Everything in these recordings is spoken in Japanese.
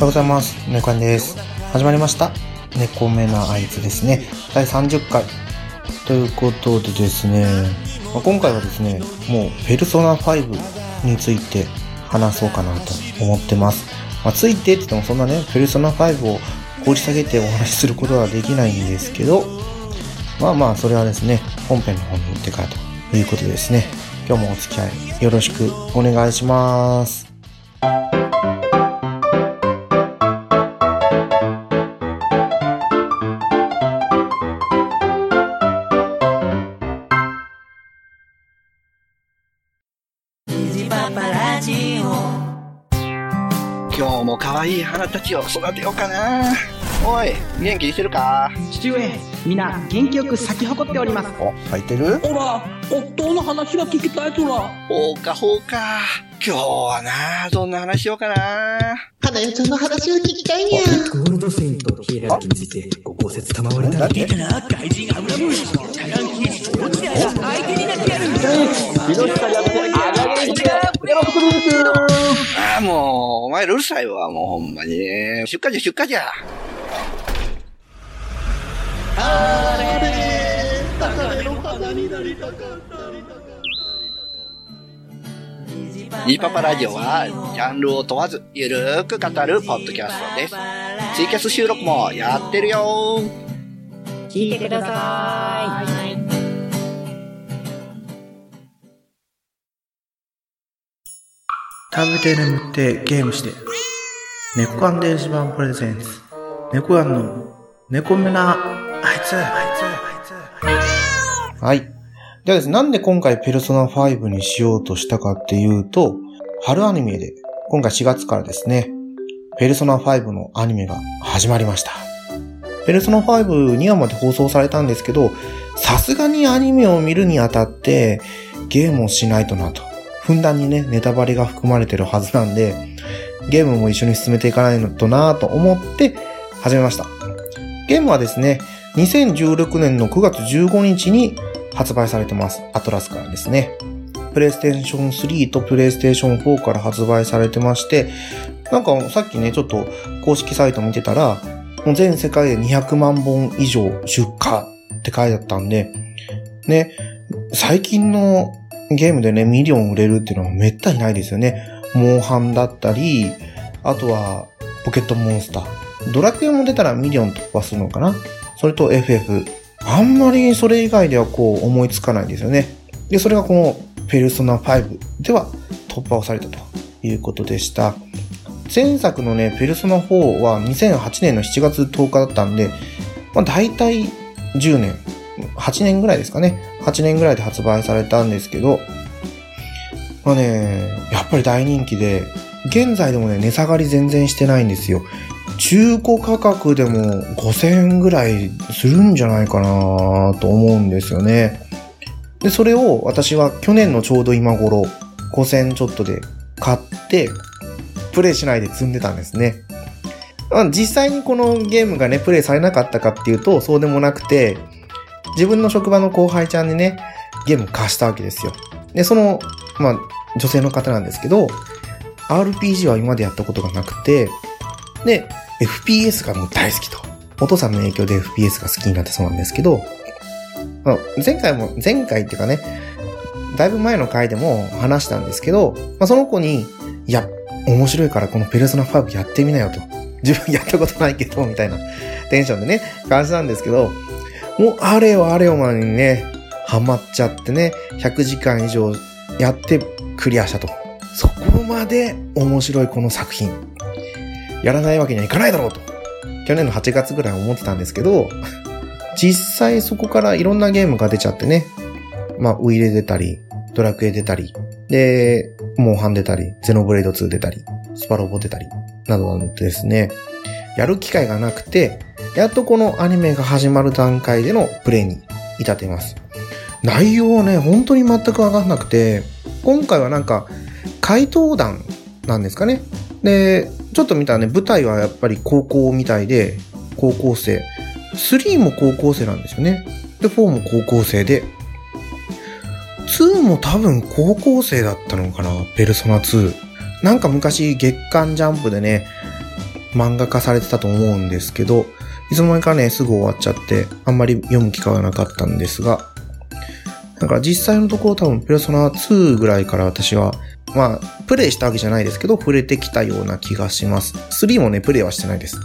おはようございます。猫んです。始まりました。猫目なあいつですね。第30回。ということでですね、まあ今回はですね、もう、ペルソナ5について話そうかなと思ってます。まあ、ついてって言ってもそんなね、ペルソナ5を掘り下げてお話しすることはできないんですけど、まあまあ、それはですね、本編の方に行ってからということでですね、今日もお付き合いよろしくお願いします。今日も可愛い花たちを育てようかな。おい、元気にしてるか？父上、皆元気よく咲き誇っております。お、入ってる？ほら、夫の話が聞きたいとら。ほうかほうか。今日はな、どんな話しようかな。花代ちゃんの話を聞きたいにゃ。ゴールドセインとヒエラルキーについてご考説賜りたら何ああ、もう、お前らうるさいわ、もうほんまに。出荷じゃ、出荷じゃ。ニーパパラジオは、ジャンルを問わず、ゆるーく語るポッドキャストです。ツイキャス収録もやってるよ聞いてください。食べて眠ってゲームして。猫アン電子版プレゼンツ。猫アンの猫目なあいつ、あいつ、あいつ。はい。ではですね、なんで今回ペルソナ5にしようとしたかっていうと、春アニメで、今回4月からですね、ペルソナ5のアニメが始まりました。ペルソナ5、2話まで放送されたんですけど、さすがにアニメを見るにあたって、ゲームをしないとなと。ふんだんにね、ネタバレが含まれてるはずなんで、ゲームも一緒に進めていかないのとなぁと思って始めました。ゲームはですね、2016年の9月15日に発売されてます。アトラスからですね。プレイステーション3とプレイステーション4から発売されてまして、なんかさっきね、ちょっと公式サイト見てたら、もう全世界で200万本以上出荷って書いてあったんで、ね、最近のゲームでね、ミリオン売れるっていうのはめったにないですよね。モンハンだったり、あとは、ポケットモンスター。ドラクエも出たらミリオン突破するのかな？それと FF。あんまりそれ以外ではこう思いつかないですよね。で、それがこのペルソナ5では突破をされたということでした。前作のね、ペルソナ4は2008年の7月10日だったんで、まあ大体10年、8年ぐらいですかね。8年ぐらいで発売されたんですけど、まあね、やっぱり大人気で、現在でもね、値下がり全然してないんですよ。中古価格でも5000円ぐらいするんじゃないかなと思うんですよね。で、それを私は去年のちょうど今頃、5000ちょっとで買って、プレイしないで積んでたんですね。ま実際にこのゲームがね、プレイされなかったかっていうと、そうでもなくて、自分の職場の後輩ちゃんにね、ゲーム貸したわけですよ。で、その、まあ、女性の方なんですけど、RPG は今までやったことがなくて、で、FPS がもう大好きと。お父さんの影響で FPS が好きになったそうなんですけど、まあ、前回も、前回っていうかね、だいぶ前の回でも話したんですけど、まあ、その子に、いや、面白いからこのペルソナ5やってみなよと。自分やったことないけど、みたいなテンションでね、感じなんですけど、もうあれよあれよまでにね、ハマっちゃってね、100時間以上やってクリアしたと。そこまで面白いこの作品。やらないわけにはいかないだろうと。去年の8月ぐらい思ってたんですけど、実際そこからいろんなゲームが出ちゃってね。まあ、ウイレ出たり、ドラクエ出たり、で、モンハン出たり、ゼノブレイド2出たり、スパロボ出たり、などなどですね。やる機会がなくて、やっとこのアニメが始まる段階でのプレイに至っています。内容はね、本当に全くわかんなくて、今回はなんか、怪盗団なんですかね。で、ちょっと見たらね、舞台はやっぱり高校みたいで、高校生。3も高校生なんですよね。で、4も高校生で、2も多分高校生だったのかな、ペルソナ2。なんか昔月刊ジャンプでね、漫画化されてたと思うんですけど、いつの間にかね、すぐ終わっちゃって、あんまり読む機会はなかったんですが、だから実際のところ多分ペルソナ2ぐらいから私は、まあ、プレイしたわけじゃないですけど、触れてきたような気がします。3もね、プレイはしてないです。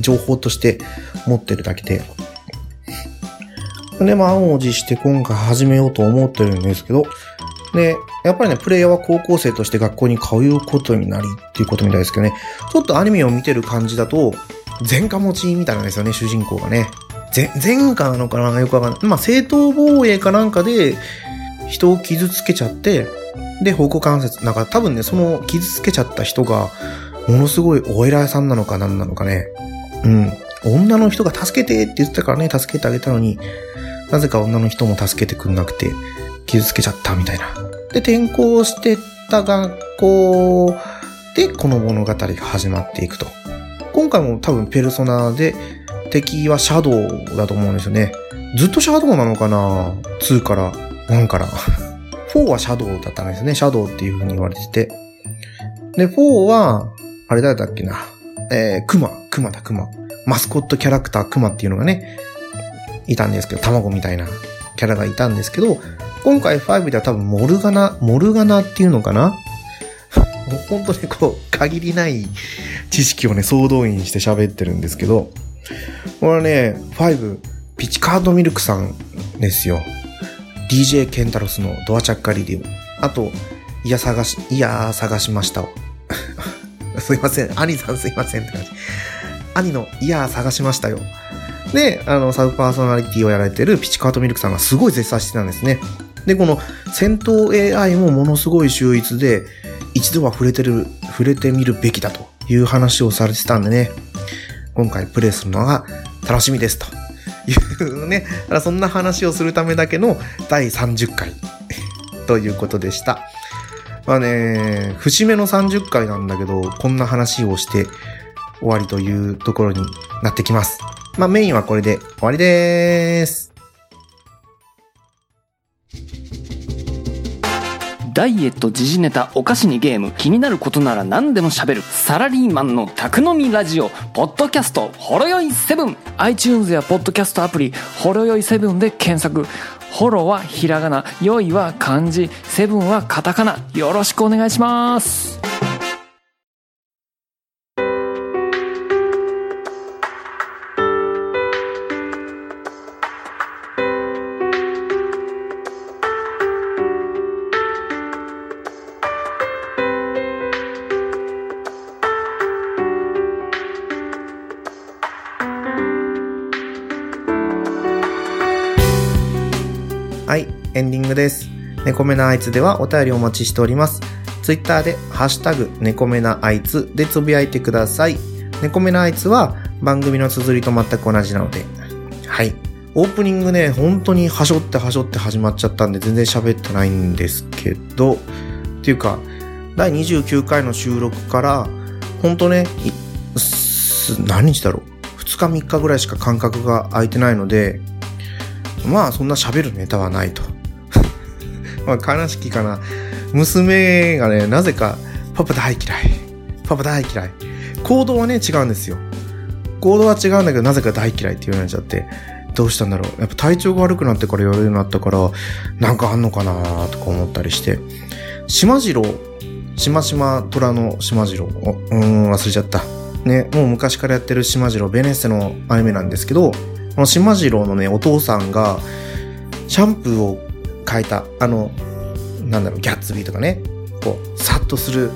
情報として持ってるだけで。で、満を持して今回始めようと思ってるんですけど、で、やっぱりね、プレイヤーは高校生として学校に通うことになりっていうことみたいですけどね、ちょっとアニメを見てる感じだと、前科持ちみたいなんですよね、主人公がね。前、前科なのかなよくわかんない。まあ、正当防衛かなんかで、人を傷つけちゃって、で、方向関節、なんか多分ね、その傷つけちゃった人が、ものすごいお偉いさんなのか何なのかね。うん。女の人が助けてって言ってたからね、助けてあげたのに、なぜか女の人も助けてくんなくて、傷つけちゃったみたいな。で、転校してった学校で、この物語が始まっていくと。今回も多分ペルソナで、敵はシャドウだと思うんですよね。ずっとシャドウなのかな ?2 から、1から。4はシャドウだったんですね。シャドウっていう風に言われてて。で、4は、あれ誰だっけな？えー、クマ、クマだ、クマ。マスコットキャラクタークマっていうのがね、いたんですけど、卵みたいなキャラがいたんですけど、今回5では多分モルガナ、モルガナっていうのかな？本当にこう、限りない知識をね、総動員して喋ってるんですけど、これはね、5、ピチカードミルクさんですよ。DJ ケンタロスのドアチャッカリディオ。あと、いや探し、いや探しました すいません。兄さんすいませんって感じ。兄のいや探しましたよ。で、あの、サブパーソナリティをやられてるピチカートミルクさんがすごい絶賛してたんですね。で、この戦闘 AI もものすごい秀逸で、一度は触れてる、触れてみるべきだという話をされてたんでね、今回プレイするのが楽しみですというね、そんな話をするためだけの第30回ということでした。まあね、節目の30回なんだけど、こんな話をして終わりというところになってきます。まあメインはこれで終わりです。ダイエット、時事ネタ、お菓子にゲーム、気になることなら何でもしゃべる。サラリーマンの宅飲みラジオ、ポッドキャスト、ほろよいン。iTunes やポッドキャストアプリ、ほろよいンで検索。ほろはひらがな、よいは漢字、セブンはカタカナ。よろしくお願いします。エンディングです。猫目なあいつではお便りお待ちしております。ツイッターで、ハッシュタグ、猫目なあいつでつぶやいてください。猫目なあいつは番組の綴りと全く同じなので。はい。オープニングね、本当にはしょってはしょって始まっちゃったんで全然喋ってないんですけど、っていうか、第29回の収録から、本当ね、何日だろう。2日3日ぐらいしか間隔が空いてないので、まあそんな喋るネタはないと。まあ、悲しきかな。娘がね、なぜか、パパ大嫌い。パパ大嫌い。行動はね、違うんですよ。行動は違うんだけど、なぜか大嫌いって言われちゃって、どうしたんだろう。やっぱ体調が悪くなってから言われるようになったから、なんかあんのかなとか思ったりして。島次郎、しましま虎の島次郎。ううん、忘れちゃった。ね、もう昔からやってる島次郎、ベネッセのアニメなんですけど、この島次郎のね、お父さんが、シャンプーを変えた、あの、なんだろう、ギャッツビーとかね、こう、さっとする、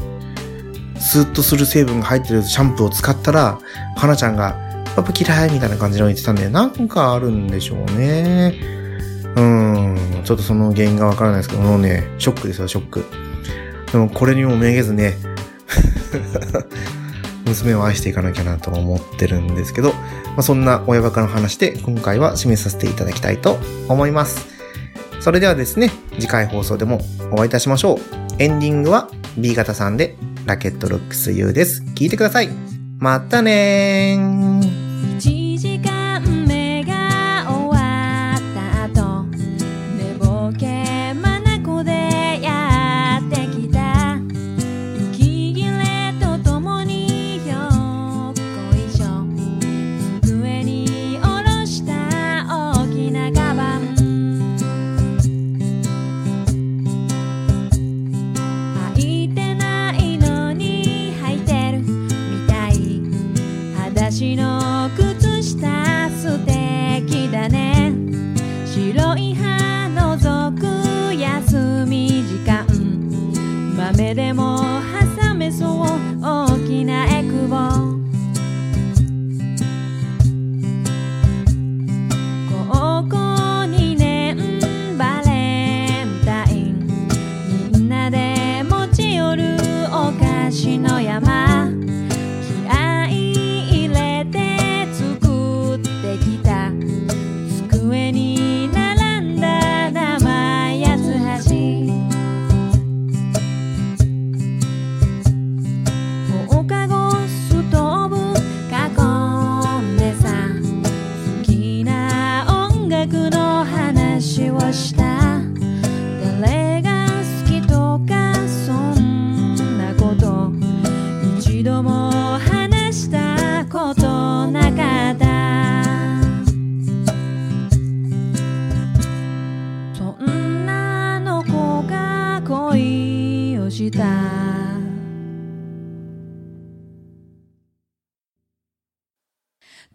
スーッとする成分が入ってるシャンプーを使ったら、花ちゃんが、やっぱ嫌いみたいな感じの言ってたんで、なんかあるんでしょうね。うーん、ちょっとその原因がわからないですけど、もうね、ショックですよ、ショック。でもこれにもめげずね 娘を愛していかなきゃなと思ってるんですけど、まあ、そんな親バカの話で今回は締めさせていただきたいと思います。それではですね、次回放送でもお会いいたしましょう。エンディングは B 型さんでラケットロックス U です。聞いてください。またねー。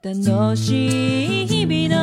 楽しい日々の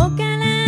おから